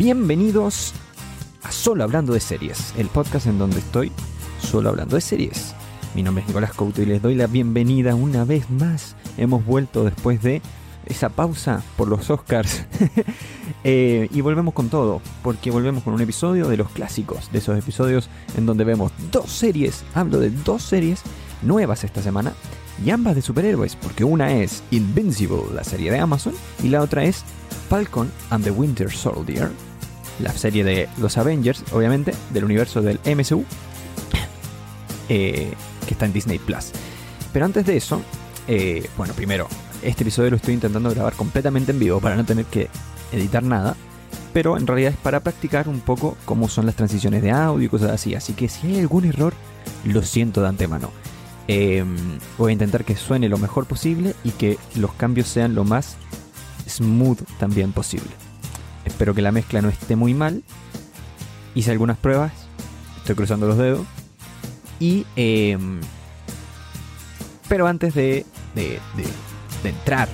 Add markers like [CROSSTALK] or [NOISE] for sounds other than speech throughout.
Bienvenidos a Solo Hablando de Series, el podcast en donde estoy solo hablando de series. Mi nombre es Nicolás Couto y les doy la bienvenida una vez más. Hemos vuelto después de esa pausa por los Oscars. [LAUGHS] Eh, y volvemos con todo, porque volvemos con un episodio de los clásicos, de esos episodios en donde vemos dos series, hablo de dos series nuevas esta semana, y ambas de superhéroes, porque una es Invincible, la serie de Amazon, y la otra es Falcon and the Winter Soldier, la serie de los Avengers, obviamente, del universo del MCU, eh, que está en Disney Plus. Pero antes de eso, eh, bueno, primero, este episodio lo estoy intentando grabar completamente en vivo para no tener que editar nada, pero en realidad es para practicar un poco cómo son las transiciones de audio y cosas así. Así que si hay algún error, lo siento de antemano. Em, voy a intentar que suene lo mejor posible y que los cambios sean lo más smooth también posible. Espero que la mezcla no esté muy mal. Hice algunas pruebas, estoy cruzando los dedos. Y. Em, pero antes de, de, de entrar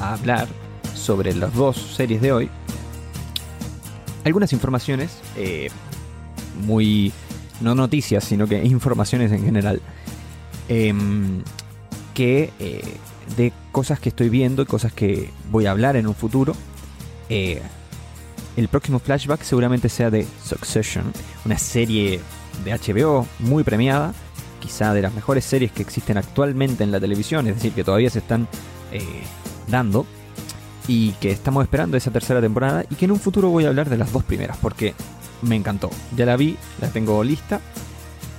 a hablar sobre las dos series de hoy, algunas informaciones, eh, muy, no noticias, sino que informaciones en general, em, que eh, de cosas que estoy viendo y cosas que voy a hablar en un futuro. Eh, el próximo flashback seguramente sea de Succession, una serie de HBO muy premiada, quizá de las mejores series que existen actualmente en la televisión, es decir, que todavía se están dando y que estamos esperando esa tercera temporada y que en un futuro voy a hablar de las dos primeras porque me encantó. Ya la vi, la tengo lista,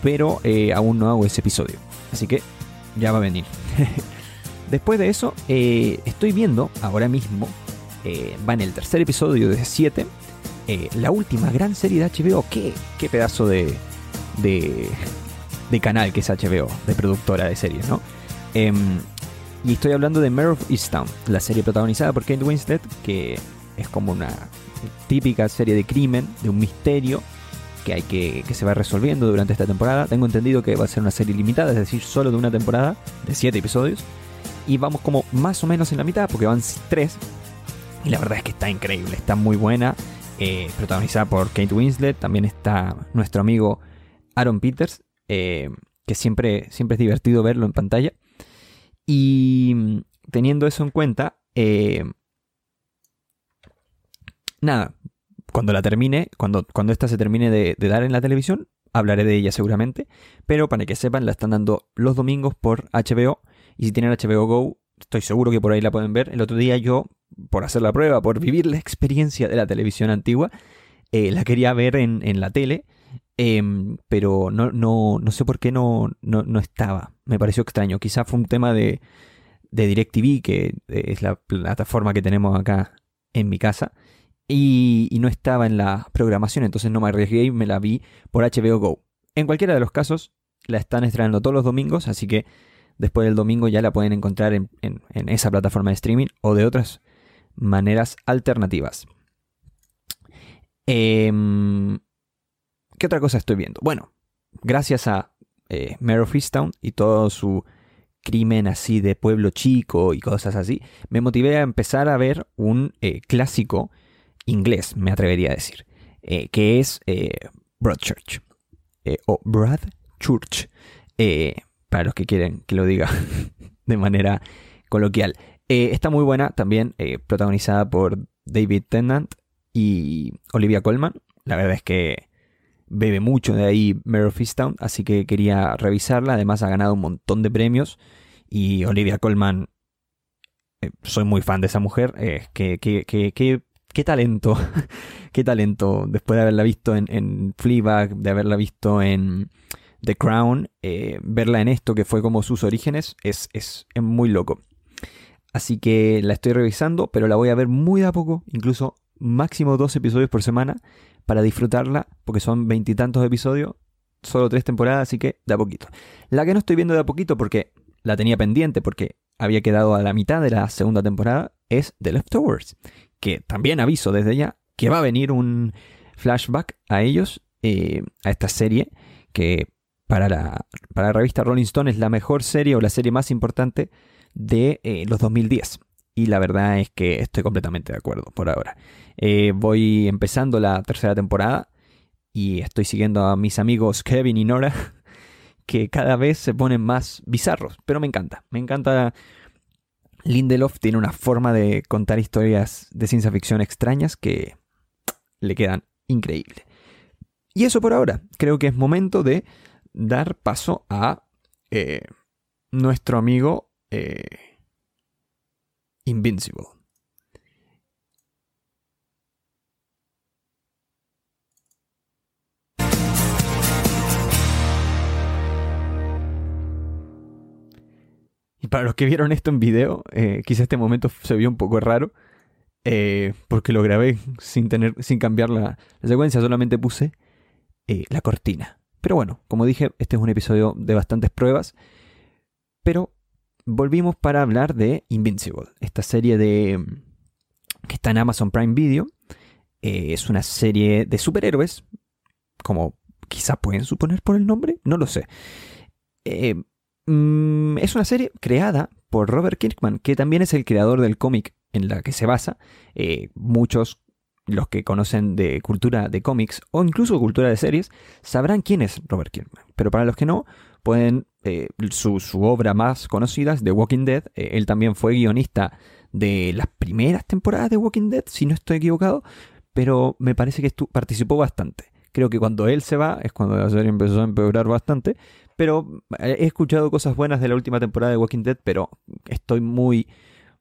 pero eh, aún no hago ese episodio. Así que ya va a venir. [LAUGHS] Después de eso, eh, estoy viendo ahora mismo, eh, va en el tercer episodio de 7, la última gran serie de HBO. ¿Qué, qué pedazo de, de, de canal que es HBO, de productora de series, ¿no? Em, y estoy hablando de Mare of Easttown, la serie protagonizada por Kate Winslet, que es como una típica serie de crimen, de un misterio que hay que, que se va resolviendo durante esta temporada. Tengo entendido que va a ser una serie limitada, es decir, solo de una temporada, de 7 episodios. Y vamos como más o menos en la mitad, porque van 3. Y la verdad es que está increíble, está muy buena. Eh, protagonizada por Kate Winslet, también está nuestro amigo Aaron Peters, eh, que siempre, siempre es divertido verlo en pantalla. Y mm, teniendo eso en cuenta, eh, nada, cuando la termine, cuando, cuando esta se termine de, dar en la televisión, hablaré de ella seguramente. Pero para que sepan, la están dando los domingos por HBO. Y si tienen HBO Go, estoy seguro que por ahí la pueden ver. El otro día yo, por hacer la prueba, por vivir la experiencia de la televisión antigua, eh, la quería ver en, en la tele. Em, pero no, no, no, sé por qué no, no, estaba. Me pareció extraño. Quizá fue un tema de, de DirecTV, que es la plataforma que tenemos acá en mi casa. Y, no estaba en la programación, entonces no me arriesgué y me la vi por HBO Go. En cualquiera de los casos, la están estrenando todos los domingos, así que después del domingo ya la pueden encontrar en, en, en esa plataforma de streaming o de otras maneras alternativas. Eh, ¿Qué otra cosa estoy viendo? Bueno, gracias a eh, Mare y todo su crimen así de pueblo chico y cosas así, me motivé a empezar a ver un eh, clásico inglés, me atrevería a decir, eh, que es eh, Broadchurch, o Broadchurch, para los que quieren que lo diga [LAUGHS] de manera coloquial. Está muy buena también, protagonizada por David Tennant y Olivia Colman. La verdad es que bebe mucho de ahí Mare of Easttown, así que quería revisarla. Además ha ganado un montón de premios y Olivia Colman, eh, soy muy fan de esa mujer, eh, qué, qué, talento, [LAUGHS] qué talento, después de haberla visto en, en Fleabag, de haberla visto en The Crown, eh, verla en esto que fue como sus orígenes, es, es, es muy loco. Así que la estoy revisando, pero la voy a ver muy de a poco, incluso máximo dos episodios por semana para disfrutarla, porque son veintitantos episodios, solo tres temporadas, así que de a poquito. La que no estoy viendo de a poquito porque la tenía pendiente, porque había quedado a la mitad de la segunda temporada, es The Leftovers, que también aviso desde ya que va a venir un flashback a ellos, eh, a esta serie, que para la, para la revista Rolling Stone es la mejor serie o la serie más importante de eh, los 2010. y la verdad es que estoy completamente de acuerdo por ahora. Eh, voy empezando la tercera temporada y estoy siguiendo a mis amigos Kevin y Nora [LAUGHS] que cada vez se ponen más bizarros, pero me encanta, me encanta. Lindelof tiene una forma de contar historias de ciencia ficción extrañas que le quedan increíbles. Y eso por ahora. Creo que es momento de dar paso a eh, nuestro amigo eh, Invincible. Y para los que vieron esto en video, eh, quizá este momento se vio un poco raro. porque lo grabé sin, tener, sin cambiar la, la secuencia, solamente puse la cortina. Pero bueno, como dije, este es un episodio de bastantes pruebas. Pero volvimos para hablar de Invincible, esta serie de que está en Amazon Prime Video. Eh, es una serie de superhéroes, como quizá pueden suponer por el nombre, no lo sé. Eh, mm, es una serie creada por Robert Kirkman, que también es el creador del cómic en la que se basa. Eh, muchos los que conocen de cultura de cómics o incluso cultura de series sabrán quién es Robert Kirkman. Pero para los que no, pueden eh, su, obra más conocida es The Walking Dead. Eh, él también fue guionista de las primeras temporadas de Walking Dead, si no estoy equivocado, pero me parece que participó bastante. Creo que cuando él se va es cuando la serie empezó a empeorar bastante, pero eh, he escuchado cosas buenas de la última temporada de Walking Dead, pero estoy muy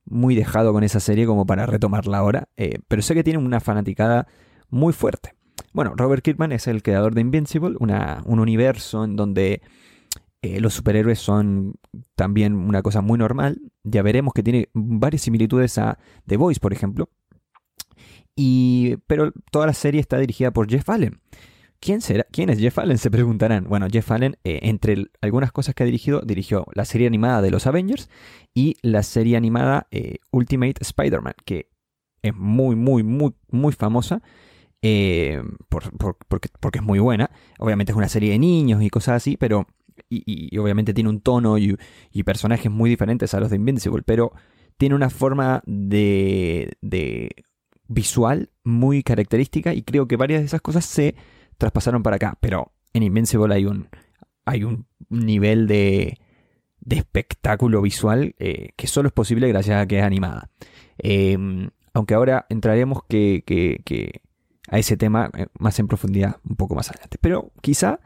muy dejado con esa serie como para retomarla ahora, pero sé que tiene una fanaticada muy fuerte. Bueno, Robert Kirkman es el creador de Invincible, una, un universo en donde eh, los superhéroes son también una cosa muy normal. Ya veremos que tiene varias similitudes a The Voice, por ejemplo. Y, pero toda la serie está dirigida por Jeff Allen. ¿Quién, será? ¿Quién es Jeff Allen? [LAUGHS] Se preguntarán. Bueno, Jeff Allen, eh, entre algunas cosas que ha dirigido, dirigió la serie animada de los Avengers y la serie animada eh, Ultimate Spider-Man, que es muy, muy, muy, muy famosa. Eh, porque, es muy buena. Obviamente es una serie de niños y cosas así, pero. Y, obviamente tiene un tono y, personajes muy diferentes a los de Invincible, pero tiene una forma de, de visual muy característica y creo que varias de esas cosas se traspasaron para acá. Pero en Invincible hay un, hay un nivel de, de espectáculo visual eh, que solo es posible gracias a que es animada. Em, aunque ahora entraremos que, que, a ese tema eh, más en profundidad un poco más adelante. Pero quizá,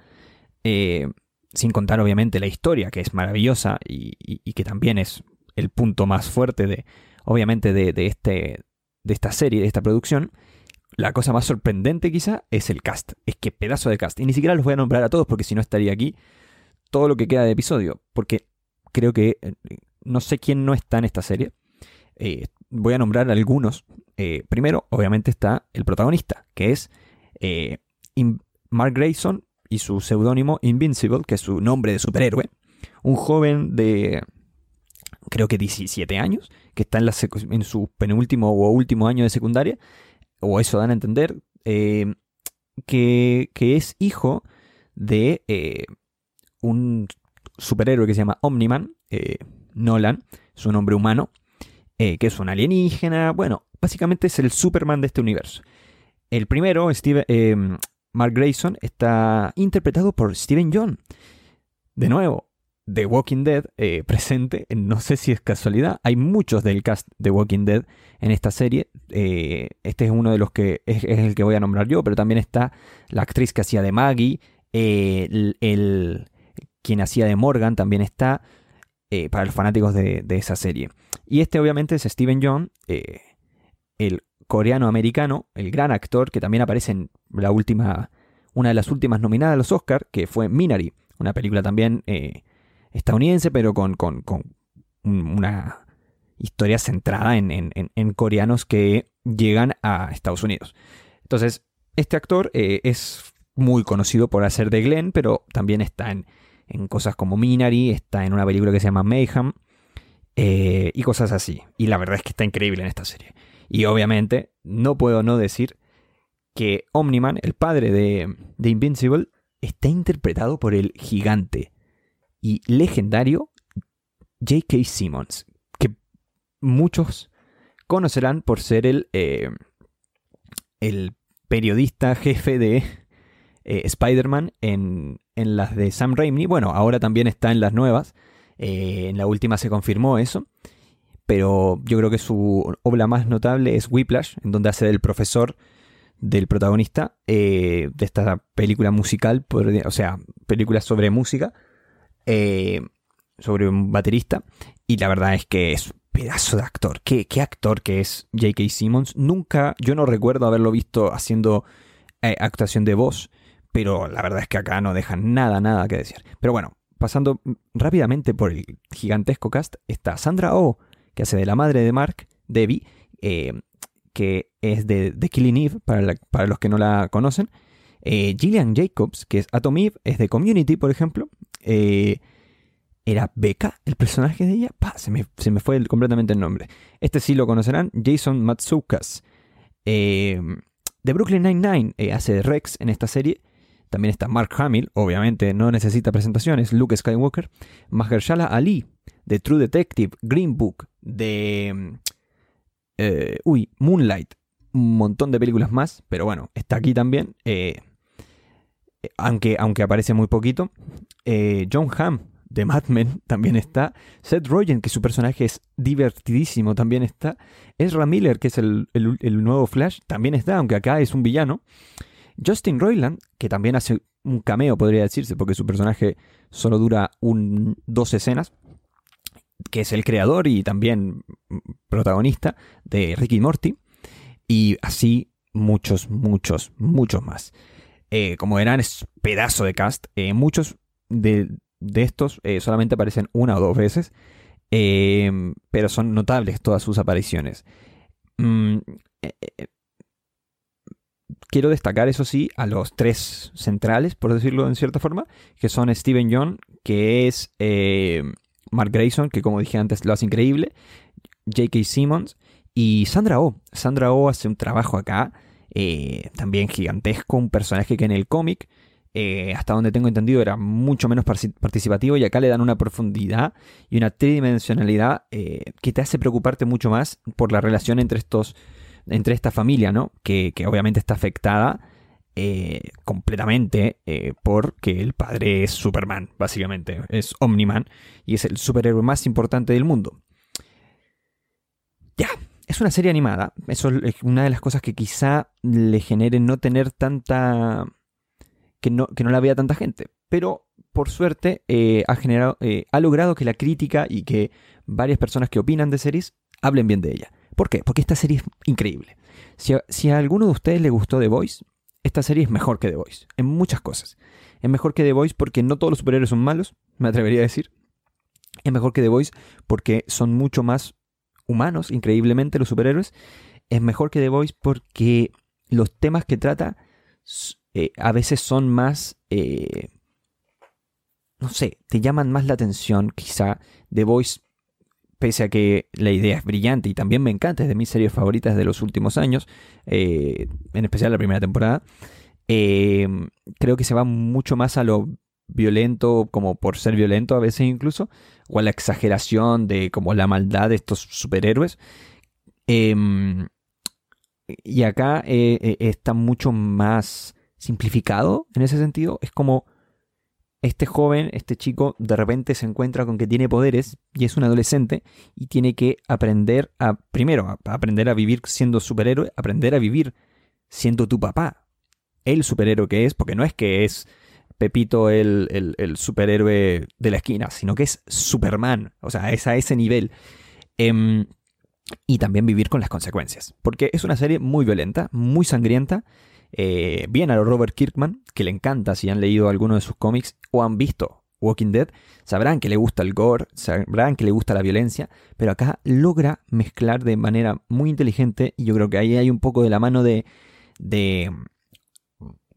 eh, sin contar obviamente la historia, que es maravillosa y, y, que también es el punto más fuerte de, obviamente, de, este, de esta serie, de esta producción, la cosa más sorprendente quizá es el cast. Es que pedazo de cast. Y ni siquiera los voy a nombrar a todos porque si no estaría aquí todo lo que queda de episodio. Porque creo que eh, no sé quién no está en esta serie. Eh, voy a nombrar algunos. Eh, primero, obviamente está el protagonista, que es Mark Grayson y su seudónimo Invincible, que es su nombre de superhéroe. Un joven de creo que 17 años, que está en, en su penúltimo o último año de secundaria o eso dan a entender, eh, que, es hijo de eh, un superhéroe que se llama Omniman, eh, Nolan, su nombre humano, que es un alienígena, bueno, básicamente es el Superman de este universo. El primero, Steve, Mark Grayson, está interpretado por Steven John. De nuevo, The Walking Dead eh, [LAUGHS] presente, no sé si es casualidad, hay muchos del cast de Walking Dead en esta serie, eh, este es uno de los que es, el que voy a nombrar yo, pero también está la actriz que hacía de Maggie, eh, el, quien hacía de Morgan también está, para los fanáticos de, de, esa serie. Y este obviamente es Steven John, el coreano-americano, el gran actor que también aparece en la última, una de las últimas nominadas a los Oscar, que fue Minari, una película también estadounidense, pero con, con, una historia centrada en, coreanos que llegan a Estados Unidos. Entonces, este actor eh, es muy conocido por hacer de Glenn, pero también está en, cosas como Minari, está en una película que se llama Mayhem eh, y cosas así. Y la verdad es que está increíble en esta serie. Y obviamente no puedo no decir que Omniman, el padre de, de Invincible, está interpretado por el gigante y legendario J.K. Simmons, que muchos conocerán por ser el, eh, el periodista jefe de eh, Spider-Man en, en, las de Sam Raimi. Bueno, ahora también está en las nuevas. Eh, en la última se confirmó eso. Pero yo creo que su obra más notable es Whiplash, en donde hace el profesor del protagonista de esta película musical, o sea, película sobre música, sobre un baterista. Y la verdad es que es pedazo de actor. ¿Qué, actor que es J.K. Simmons. Nunca, yo no recuerdo haberlo visto haciendo eh, actuación de voz, pero la verdad es que acá no deja nada, nada que decir. Pero bueno, pasando rápidamente por el gigantesco cast, está Sandra Oh, que hace de la madre de Mark, Debbie, eh, que es de, Killing Eve, para, los que no la conocen. Eh, Gillian Jacobs, que es Atom Eve, es de Community, por ejemplo. Eh, era Becca, el personaje de ella. se, me, fue completamente el nombre. Este sí lo conocerán, Jason Matsukas. De Brooklyn Nine-Nine hace Rex en esta serie. También está Mark Hamill, obviamente no necesita presentaciones. Luke Skywalker. Mahershala Ali, de True Detective, Green Book, de. Eh, uy, Moonlight. Un montón de películas más, pero bueno, está aquí también. aunque, aunque aparece muy poquito. John Hamm, de Mad Men [LAUGHS] también está. Seth Rogen, que su personaje es divertidísimo, también está. Ezra Miller, que es el, nuevo Flash, también está, aunque acá es un villano. Justin Roiland, que también hace un cameo, podría decirse, porque su personaje solo dura un, dos escenas, que es el creador y también protagonista de Ricky Morty. Y así muchos, muchos, muchos más. Eh, como verán, es pedazo de cast. Eh, muchos de, de estos eh, solamente aparecen una o dos veces, pero son notables todas sus apariciones. Mm, quiero destacar, eso sí, a los tres centrales, por decirlo en cierta forma, que son Steven John, que es Mark Grayson, que como dije antes lo hace increíble, J.K. Simmons y Sandra Oh. Sandra Oh hace un trabajo acá, también gigantesco, un personaje que en el cómic eh, hasta donde tengo entendido, era mucho menos participativo y acá le dan una profundidad y una tridimensionalidad eh, que te hace preocuparte mucho más por la relación entre estos, entre esta familia, ¿no? Que, obviamente está afectada eh, completamente porque el padre es Superman, básicamente, es Omniman y es el superhéroe más importante del mundo. Ya, es una serie animada. Eso es una de las cosas que quizá le genere no tener tanta que no, que no la vea tanta gente. Pero por suerte eh, ha, generado, eh, ha logrado que la crítica y que varias personas que opinan de series hablen bien de ella. ¿Por qué? Porque esta serie es increíble. Si a, alguno de ustedes le gustó The Voice, esta serie es mejor que The Voice, en muchas cosas. Es mejor que The Voice porque no todos los superhéroes son malos, me atrevería a decir. Es mejor que The Voice porque son mucho más humanos, increíblemente, los superhéroes. Es mejor que The Voice porque los temas que trata eh, a veces son más, eh, no sé, te llaman más la atención quizá. The Voice, pese a que la idea es brillante y también me encanta, es de mis series favoritas de los últimos años, eh, en especial la primera temporada, creo que se va mucho más a lo violento como por ser violento a veces incluso, o a la exageración de como la maldad de estos superhéroes. Em, y acá está mucho más simplificado en ese sentido. Es como este joven, este chico, de repente se encuentra con que tiene poderes y es un adolescente y tiene que aprender a, primero, aprender a vivir siendo superhéroe, aprender a vivir siendo tu papá. El superhéroe que es, porque no es que es Pepito el, el, superhéroe de la esquina, sino que es Superman, o sea, es a ese nivel. Em, y también vivir con las consecuencias, porque es una serie muy violenta, muy sangrienta, eh, bien a Robert Kirkman, que le encanta si han leído alguno de sus cómics o han visto Walking Dead, sabrán que le gusta el gore, sabrán que le gusta la violencia, pero acá logra mezclar de manera muy inteligente y yo creo que ahí hay un poco de la mano de, de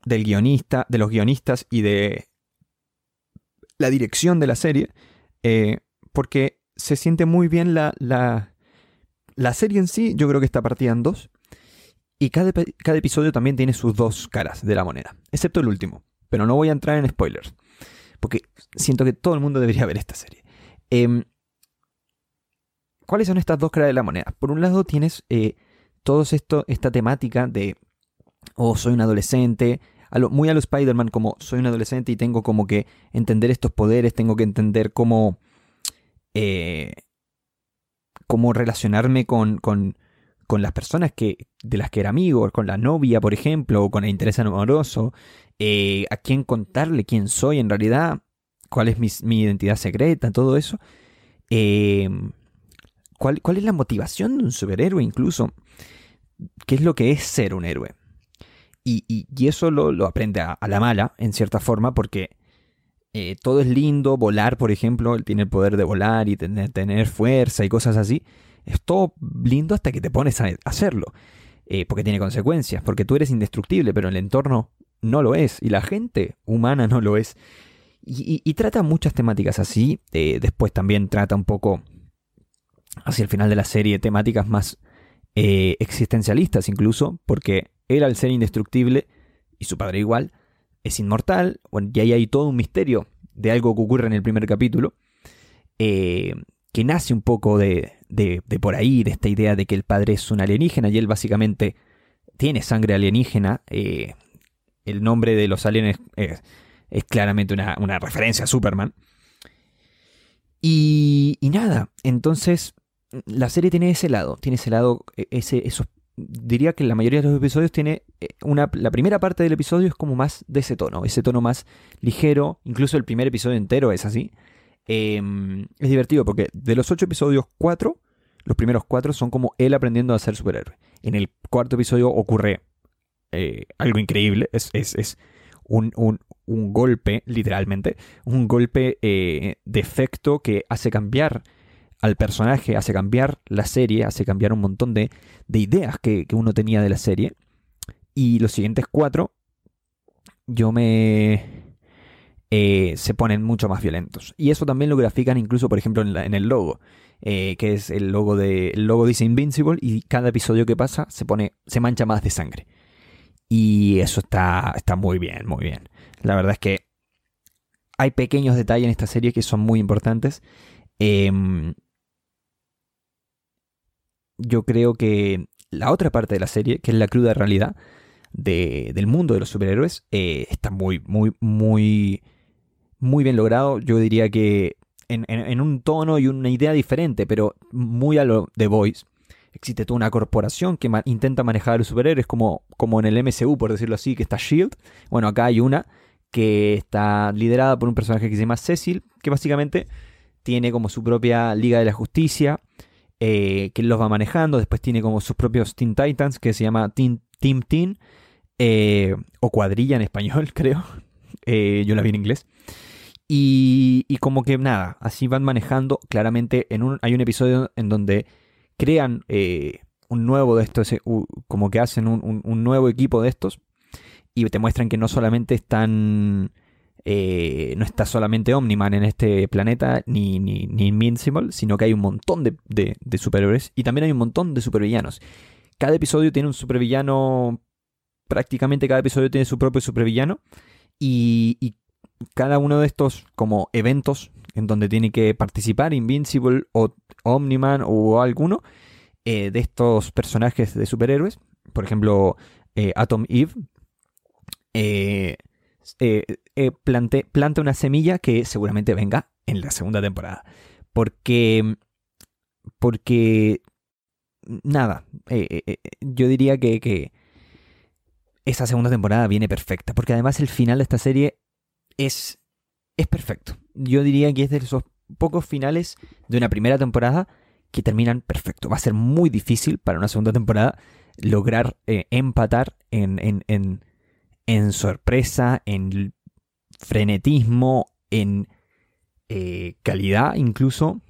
del guionista, de los guionistas y de la dirección de la serie, eh, porque se siente muy bien la, la, la serie en sí, yo creo que está partida en dos, y cada, episodio también tiene sus dos caras de la moneda, excepto el último. Pero no voy a entrar en spoilers, porque siento que todo el mundo debería ver esta serie. Em, ¿cuáles son estas dos caras de la moneda? Por un lado tienes eh, esto, esta temática de, oh, soy un adolescente, muy a lo Spider-Man, como soy un adolescente y tengo como que entender estos poderes, tengo que entender cómo, eh, cómo relacionarme con, con, con, las personas que, de las que era amigo, con la novia, por ejemplo, o con el interés amoroso, eh, a quién contarle quién soy en realidad, cuál es mi, identidad secreta, todo eso. Eh, ¿cuál, ¿Cuál es la motivación de un superhéroe incluso? ¿Qué es lo que es ser un héroe? Y, eso lo, aprende a, la mala, en cierta forma, porque eh, todo es lindo, volar, por ejemplo, él tiene el poder de volar y tener, tener fuerza y cosas así. Es todo lindo hasta que te pones a hacerlo, eh, porque tiene consecuencias, porque tú eres indestructible, pero el entorno no lo es, y la gente humana no lo es. Y, trata muchas temáticas así, eh, después también trata un poco, hacia el final de la serie, temáticas más existencialistas incluso, porque él al ser indestructible, y su padre igual, es inmortal, y ahí hay todo un misterio de algo que ocurre en el primer capítulo, eh, que nace un poco de, de, por ahí, de esta idea de que el padre es un alienígena y él básicamente tiene sangre alienígena. Eh, el nombre de los aliens es, claramente una, referencia a Superman. Y, y, nada, entonces la serie tiene ese lado, tiene ese lado, e, ese, esos diría que la mayoría de los episodios tiene eh, una, la primera parte del episodio es como más de ese tono, ese tono más ligero, incluso el primer episodio entero es así. Em, es divertido porque de los ocho episodios, cuatro, los primeros cuatro son como él aprendiendo a ser superhéroe. En el cuarto episodio ocurre eh, algo increíble, es, es, un, golpe, literalmente, un golpe eh, de efecto que hace cambiar al personaje, hace cambiar la serie, hace cambiar un montón de, ideas que, uno tenía de la serie. Y los siguientes cuatro, yo me... Eh, se ponen mucho más violentos. Y eso también lo grafican incluso, por ejemplo, en, el logo. Eh, que es el logo de. El logo dice Invincible. Y cada episodio que pasa se pone. se mancha más de sangre. Y eso está. está muy bien, muy bien. La verdad es que hay pequeños detalles en esta serie que son muy importantes. Eh, yo creo que la otra parte de la serie, que es la cruda realidad del mundo de los superhéroes, eh, está muy, muy, muy, muy bien logrado. Yo diría que en, un tono y una idea diferente, pero muy a lo de Voice. Existe toda una corporación que intenta manejar a los superhéroes, como, como en el MCU, por decirlo así, que está Shield. Bueno, acá hay una que está liderada por un personaje que se llama Cecil, que básicamente tiene como su propia Liga de la Justicia, eh, que los va manejando. Después tiene como sus propios Teen Titans, que se llama Team Teen, eh, o cuadrilla en español, [LAUGHS] creo. Eh, yo la vi en inglés. Y, como que nada, así van manejando. Claramente en un, hay un episodio en donde crean un nuevo de estos, como que hacen un, un, nuevo equipo de estos. Y te muestran que no solamente están eh, no está solamente Omniman en este planeta, ni, ni, Invincible, sino que hay un montón de, de, superhéroes y también hay un montón de supervillanos. Cada episodio tiene un supervillano, prácticamente cada episodio tiene su propio supervillano y, cada uno de estos como eventos en donde tiene que participar Invincible o Omniman o alguno eh, de estos personajes de superhéroes, por ejemplo eh, Atom Eve, eh, eh, planta una semilla que seguramente venga en la segunda temporada. Porque, porque, nada, yo diría que, que esa segunda temporada viene perfecta. Porque además el final de esta serie es, es perfecto. Yo diría que es de esos pocos finales de una primera temporada que terminan perfecto. Va a ser muy difícil para una segunda temporada lograr empatar en, en, en sorpresa, en frenetismo, en eh, calidad incluso,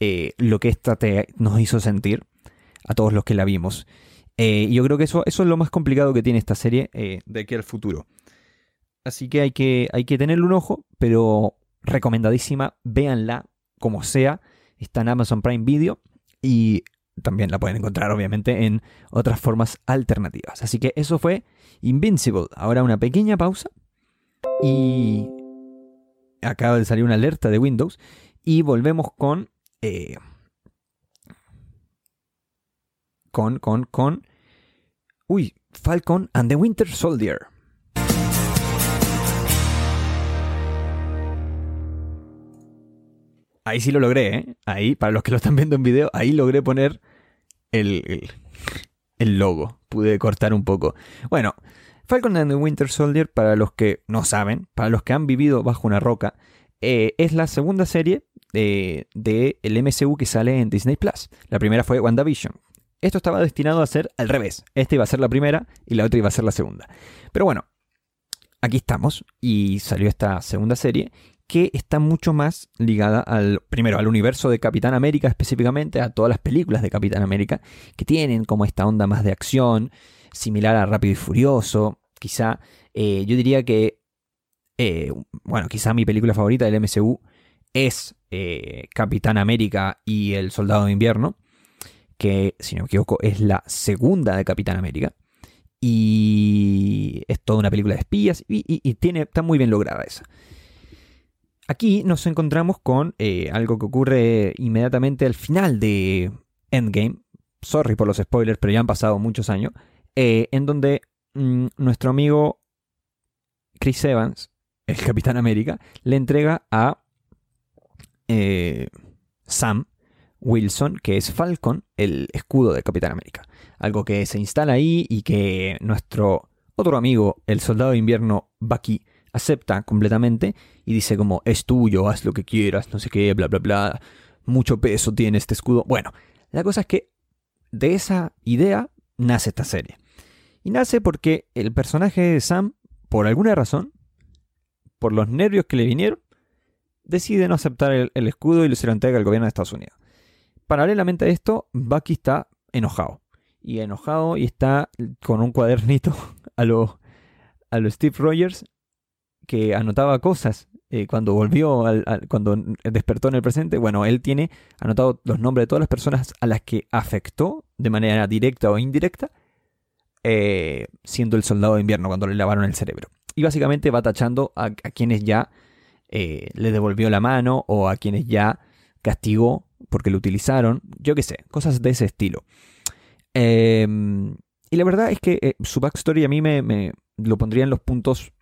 eh, lo que esta te, nos hizo sentir a todos los que la vimos. Eh, yo creo que eso, eso es lo más complicado que tiene esta serie de aquí al futuro. Así que hay, que hay que tenerle un ojo, pero recomendadísima, véanla como sea. Está en Amazon Prime Video y también la pueden encontrar obviamente en otras formas alternativas. Así que eso fue Invincible. Ahora una pequeña pausa y acaba de salir una alerta de Windows y volvemos con... Eh, con, con, con... Uy, Falcon and the Winter Soldier. Ahí sí lo logré, ¿eh? Ahí, para los que lo están viendo en video, ahí logré poner el, el, logo. Pude cortar un poco. Bueno, Falcon and the Winter Soldier, para los que no saben, para los que han vivido bajo una roca, eh, es la segunda serie del de, MCU que sale en Disney Plus. La primera fue WandaVision. Esto estaba destinado a ser al revés. Esta iba a ser la primera y la otra iba a ser la segunda. Pero bueno, aquí estamos y salió esta segunda serie que está mucho más ligada al, primero, al universo de Capitán América específicamente, a todas las películas de Capitán América, que tienen como esta onda más de acción, similar a Rápido y Furioso, quizá, eh, yo diría que, eh, bueno, quizá mi película favorita del MCU es eh, Capitán América y el Soldado de Invierno, que, si no me equivoco, es la segunda de Capitán América. Y es toda una película de espías y, y tiene, está muy bien lograda esa. Aquí nos encontramos con eh, algo que ocurre inmediatamente al final de Endgame. Sorry por los spoilers, pero ya han pasado muchos años. Eh, en donde mm, nuestro amigo Chris Evans, el Capitán América, le entrega a eh, Sam Wilson, que es Falcon, el escudo de Capitán América. Algo que se instala ahí y que nuestro otro amigo, el soldado de invierno Bucky, acepta completamente y dice como es tuyo, haz lo que quieras, no sé qué, bla, bla, bla, mucho peso tiene este escudo. Bueno, la cosa es que de esa idea nace esta serie. Y nace porque el personaje de Sam, por alguna razón, por los nervios que le vinieron, decide no aceptar el, escudo y se lo entrega al gobierno de Estados Unidos. Paralelamente a esto, Bucky está enojado. Y enojado y está con un cuadernito [LAUGHS] a lo, a lo Steve Rogers que anotaba cosas eh, cuando volvió, cuando despertó en el presente. Bueno, él tiene anotado los nombres de todas las personas a las que afectó de manera directa o indirecta, eh, siendo el soldado de invierno cuando le lavaron el cerebro. Y básicamente va tachando a, quienes ya eh, le devolvió la mano o a quienes ya castigó porque lo utilizaron. Yo qué sé, cosas de ese estilo. Em, y la verdad es que su backstory a mí me, lo pondría en los puntos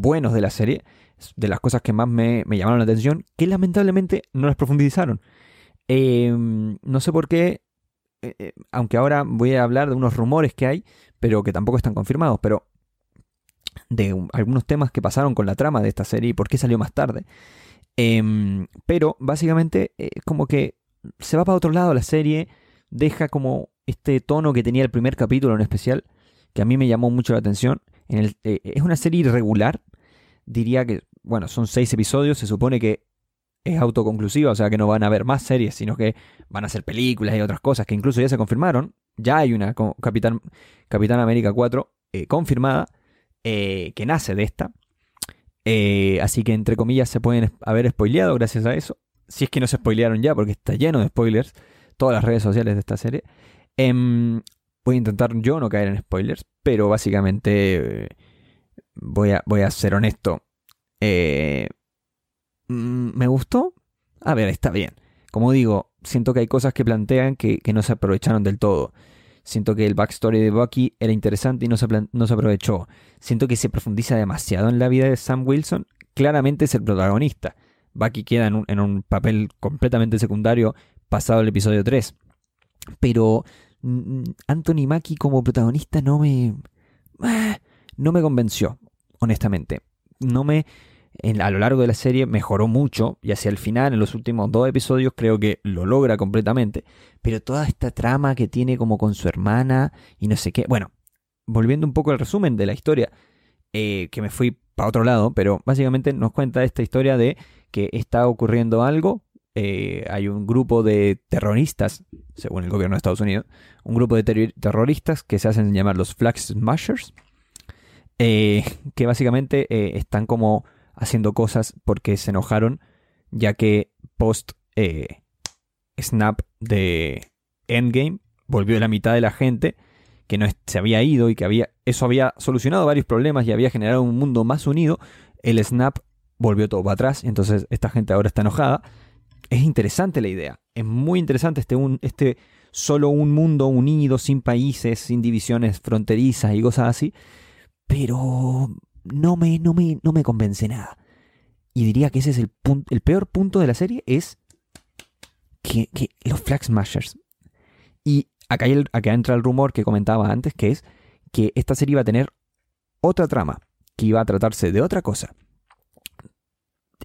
buenos de la serie, de las cosas que más me, llamaron la atención, que lamentablemente no las profundizaron. Em, no sé por qué, eh, eh, aunque ahora voy a hablar de unos rumores que hay, pero que tampoco están confirmados, pero de algunos temas que pasaron con la trama de esta serie y por qué salió más tarde. Em, pero básicamente es eh, como que se va para otro lado la serie, deja como este tono que tenía el primer capítulo en especial, que a mí me llamó mucho la atención. En el, es una serie irregular, diría que, bueno, son seis episodios, se supone que es autoconclusiva, o sea que no van a haber más series, sino que van a ser películas y otras cosas que incluso ya se confirmaron. Ya hay una Capitán, Capitán América 4 eh, confirmada eh, que nace de esta. Eh, así que entre comillas se pueden haber spoileado gracias a eso. Si es que no se spoilearon ya, porque está lleno de spoilers todas las redes sociales de esta serie. Em, voy a intentar yo no caer en spoilers, pero básicamente voy a, voy a ser honesto. Eh, mm, ¿Me gustó? A ver, está bien. Como digo, siento que hay cosas que plantean que, no se aprovecharon del todo. Siento que el backstory de Bucky era interesante y no se, no se aprovechó. Siento que se profundiza demasiado en la vida de Sam Wilson. Claramente es el protagonista. Bucky queda en un, en un papel completamente secundario pasado el episodio 3. Pero mm, Anthony Mackie como protagonista no me... Ah, no me convenció honestamente. No me. a lo largo de la serie mejoró mucho y hacia el final, en los últimos dos episodios, creo que lo logra completamente. Pero toda esta trama que tiene como con su hermana y no sé qué. Bueno, volviendo un poco al resumen de la historia, eh, que me fui para otro lado, pero básicamente nos cuenta esta historia de que está ocurriendo algo. Eh, hay un grupo de terroristas, según el gobierno de Estados Unidos, un grupo de terroristas que se hacen llamar los Flag Smashers eh, [LAUGHS] que básicamente eh, están como haciendo cosas porque se enojaron, ya que post eh, snap de Endgame volvió la mitad de la gente que no se había ido y que había eso había solucionado varios problemas y había generado un mundo más unido. El snap volvió todo para atrás, entonces esta gente ahora está enojada. Es interesante la idea, es muy interesante este, un, este solo un mundo unido, sin países, sin divisiones fronterizas y cosas así. Pero no me, no me, no me convence nada. Y diría que ese es el, punto, el peor punto de la serie, es que, los Flag Smashers. Y acá, acá entra el rumor que comentaba antes, que es que esta serie iba a tener otra trama, que iba a tratarse de otra cosa.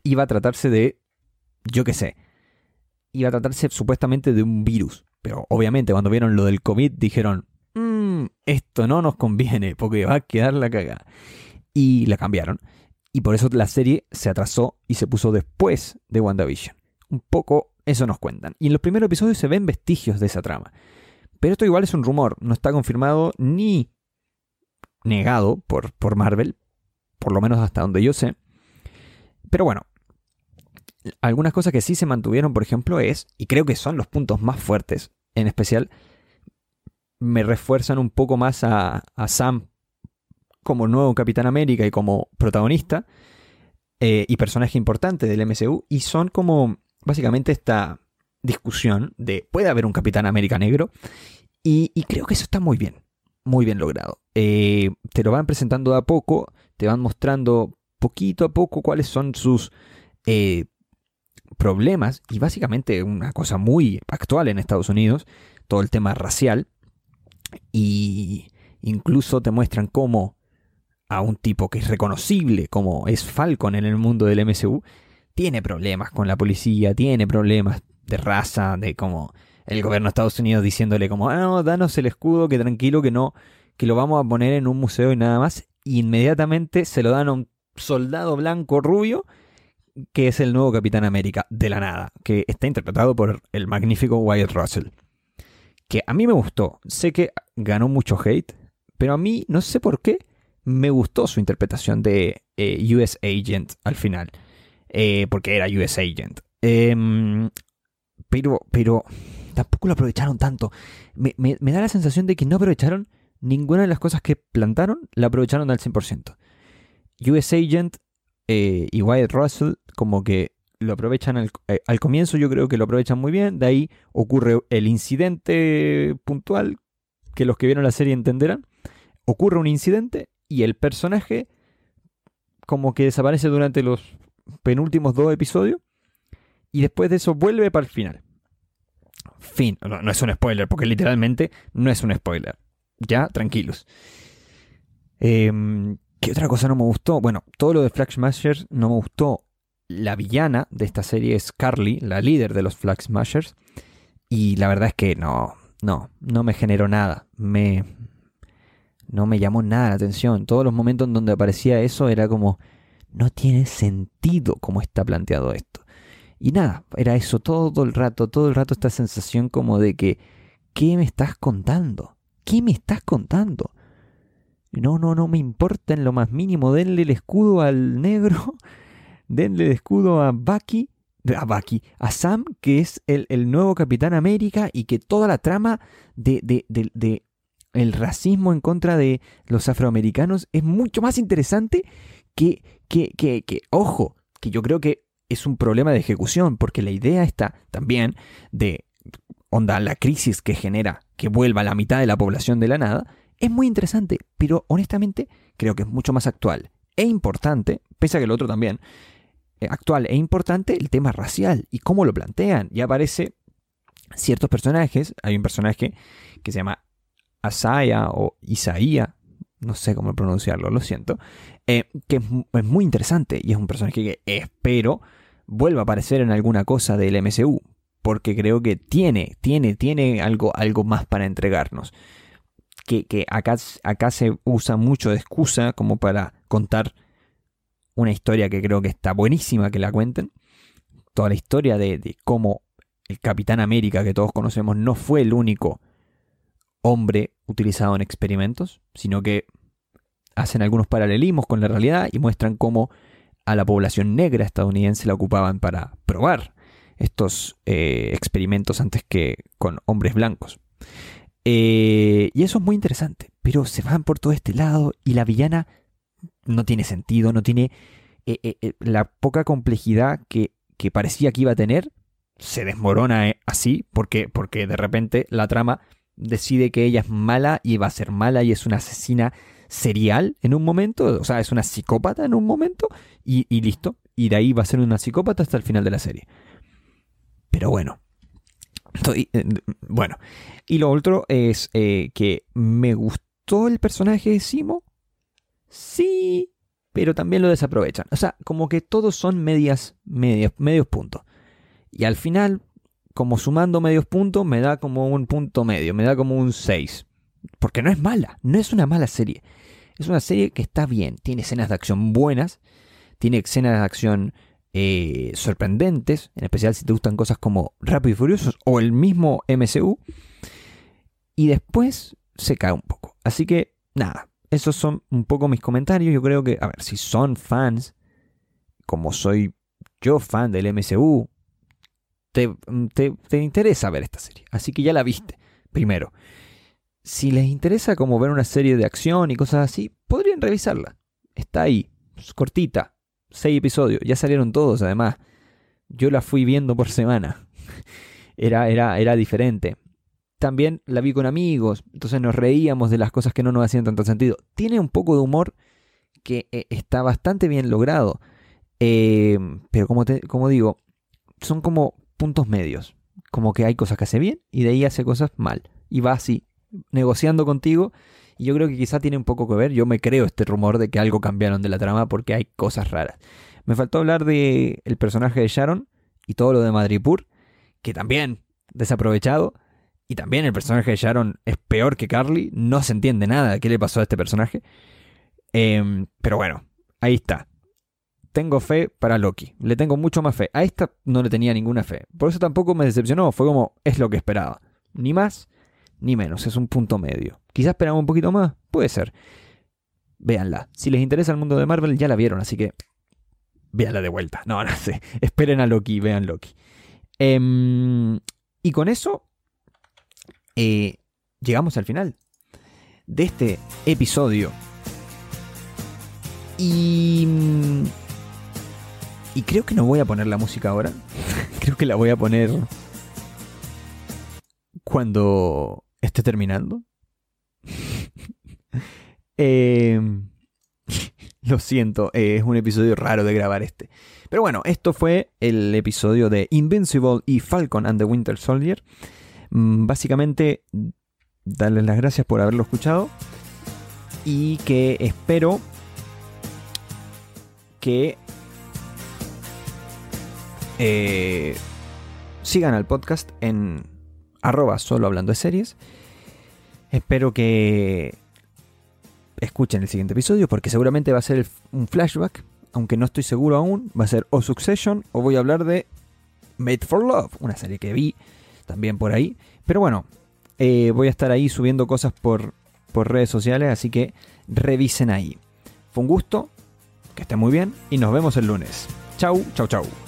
Iba a tratarse de, yo qué sé, iba a tratarse supuestamente de un virus. Pero obviamente cuando vieron lo del COVID dijeron, esto no nos conviene porque va a quedar la caga. Y la cambiaron. Y por eso la serie se atrasó y se puso después de WandaVision. Un poco eso nos cuentan. Y en los primeros episodios se ven vestigios de esa trama. Pero esto igual es un rumor, no está confirmado ni negado por, por Marvel, por lo menos hasta donde yo sé. Pero bueno, algunas cosas que sí se mantuvieron, por ejemplo, es, y creo que son los puntos más fuertes, en especial, me refuerzan un poco más a, Sam como nuevo Capitán América y como protagonista eh, y personaje importante del MCU, y son como básicamente esta discusión de puede haber un Capitán América negro, y, creo que eso está muy bien, muy bien logrado. Eh, te lo van presentando de a poco, te van mostrando poquito a poco cuáles son sus eh, problemas y básicamente una cosa muy actual en Estados Unidos, todo el tema racial y incluso te muestran cómo a un tipo que es reconocible como es Falcon en el mundo del MCU tiene problemas con la policía, tiene problemas de raza, de como el gobierno de Estados Unidos diciéndole como, ah, no, danos el escudo, que tranquilo, que no, que lo vamos a poner en un museo y nada más. Y inmediatamente se lo dan a un soldado blanco rubio que es el nuevo Capitán América de la nada, que está interpretado por el magnífico Wyatt Russell. Que a mí me gustó, sé que ganó mucho hate, pero a mí no sé por qué me gustó su interpretación de eh, US Agent al final, eh, porque era US Agent. Em, pero, pero tampoco lo aprovecharon tanto. Me, me da la sensación de que no aprovecharon ninguna de las cosas que plantaron, la aprovecharon al 100%. US Agent eh, y Wyatt Russell como que lo aprovechan eh, al, comienzo, yo creo que lo aprovechan muy bien, de ahí ocurre el incidente puntual, que los que vieron la serie entenderán, ocurre un incidente y el personaje como que desaparece durante los penúltimos dos episodios y después de eso vuelve para el final. Fin, no, es un spoiler, porque literalmente no es un spoiler. Ya, tranquilos. Eh, ¿Qué otra cosa no me gustó? Bueno, todo lo de Flag Smashers no me gustó. La villana de esta serie es Carly, la líder de los Flag Smashers. Y la verdad es que no, no, no me generó nada. Me. No me llamó nada la atención. Todos los momentos en donde aparecía eso era como. No tiene sentido cómo está planteado esto. Y nada, era eso todo el rato, todo el rato esta sensación como de que. ¿Qué me estás contando? ¿Qué me estás contando? No, no, no me importa en lo más mínimo. Denle el escudo al negro. Denle el escudo a Bucky. A Bucky. A Sam, que es el, nuevo Capitán América. Y que toda la trama de, de, de, el racismo en contra de los afroamericanos es mucho más interesante que, que, que, que, ojo, que yo creo que es un problema de ejecución, porque la idea está también de, onda, la crisis que genera que vuelva la mitad de la población de la nada, es muy interesante, pero honestamente creo que es mucho más actual e importante, pese a que el otro también, actual e importante el tema racial y cómo lo plantean. Y aparece ciertos personajes, hay un personaje que se llama Asaya o Isaía, no sé cómo pronunciarlo, lo siento, eh, que es, muy interesante y es un personaje que espero vuelva a aparecer en alguna cosa del MCU, porque creo que tiene, tiene, tiene algo, algo más para entregarnos que, acá, acá se usa mucho de excusa como para contar una historia que creo que está buenísima que la cuenten. Toda la historia de, cómo el Capitán América que todos conocemos no fue el único hombre utilizado en experimentos, sino que hacen algunos paralelismos con la realidad y muestran cómo a la población negra estadounidense la ocupaban para probar estos eh, experimentos antes que con hombres blancos. Eh, y eso es muy interesante, pero se van por todo este lado y la villana no tiene sentido, no tiene eh, eh, la poca complejidad que, parecía que iba a tener, se desmorona eh, así, porque, porque de repente la trama decide que ella es mala y va a ser mala y es una asesina serial en un momento, o sea, es una psicópata en un momento y, listo. Y de ahí va a ser una psicópata hasta el final de la serie. Pero bueno. Eh, bueno. Y lo otro es eh, que me gustó el personaje de Simo. Sí, pero también lo desaprovechan. O sea, como que todos son medias, medias, medios puntos. Y al final, como sumando medios puntos, me da como un punto medio, me da como un 6. Porque no es mala, no es una mala serie. Es una serie que está bien, tiene escenas de acción buenas, tiene escenas de acción eh, sorprendentes, en especial si te gustan cosas como Rápido y Furiosos o el mismo MCU. Y después se cae un poco. Así que, nada, esos son un poco mis comentarios. Yo creo que, a ver, si son fans, como soy yo fan del MCU, te, te, interesa ver esta serie. Así que ya la viste, primero. Si les interesa como ver una serie de acción y cosas así, podrían revisarla. Está ahí, cortita, seis episodios, ya salieron todos además. Yo la fui viendo por semana. [LAUGHS] Era, era, era diferente también la vi con amigos, entonces nos reíamos de las cosas que no nos hacían tanto sentido. Tiene un poco de humor que eh, está bastante bien logrado, eh, pero como, te, como digo, son como puntos medios, como que hay cosas que hace bien y de ahí hace cosas mal, y va así, negociando contigo, y yo creo que quizá tiene un poco que ver, yo me creo este rumor de que algo cambiaron de la trama porque hay cosas raras. Me faltó hablar de el personaje de Sharon y todo lo de Madripur, que también desaprovechado. Y también el personaje de Sharon es peor que Carly. No se entiende nada de qué le pasó a este personaje. Em, pero bueno, ahí está. Tengo fe para Loki. Le tengo mucho más fe. A esta no le tenía ninguna fe. Por eso tampoco me decepcionó. Fue como, es lo que esperaba. Ni más, ni menos. Es un punto medio. Quizás esperaba un poquito más. Puede ser. Véanla. Si les interesa el mundo de Marvel, ya la vieron. Así que, véanla de vuelta. No, [LAUGHS] no sé. Esperen a Loki. Vean Loki. Em, y con eso eh, llegamos al final de este episodio. Y... Y creo que no voy a poner la música ahora. [LAUGHS] creo que la voy a poner cuando esté terminando. [LAUGHS] eh, [LAUGHS] lo siento, eh, es un episodio raro de grabar este. Pero bueno, esto fue el episodio de Invincible y Falcon and the Winter Soldier. Mm, básicamente, darles las gracias por haberlo escuchado y que espero que eh, sigan al podcast en arroba solo hablando de series. Espero que escuchen el siguiente episodio porque seguramente va a ser un flashback, aunque no estoy seguro aún. Va a ser o Succession o voy a hablar de Made for Love, una serie que vi también por ahí. Pero bueno, eh, voy a estar ahí subiendo cosas por, por redes sociales, así que revisen ahí. Fue un gusto, que estén muy bien y nos vemos el lunes. Chau, chau, chau.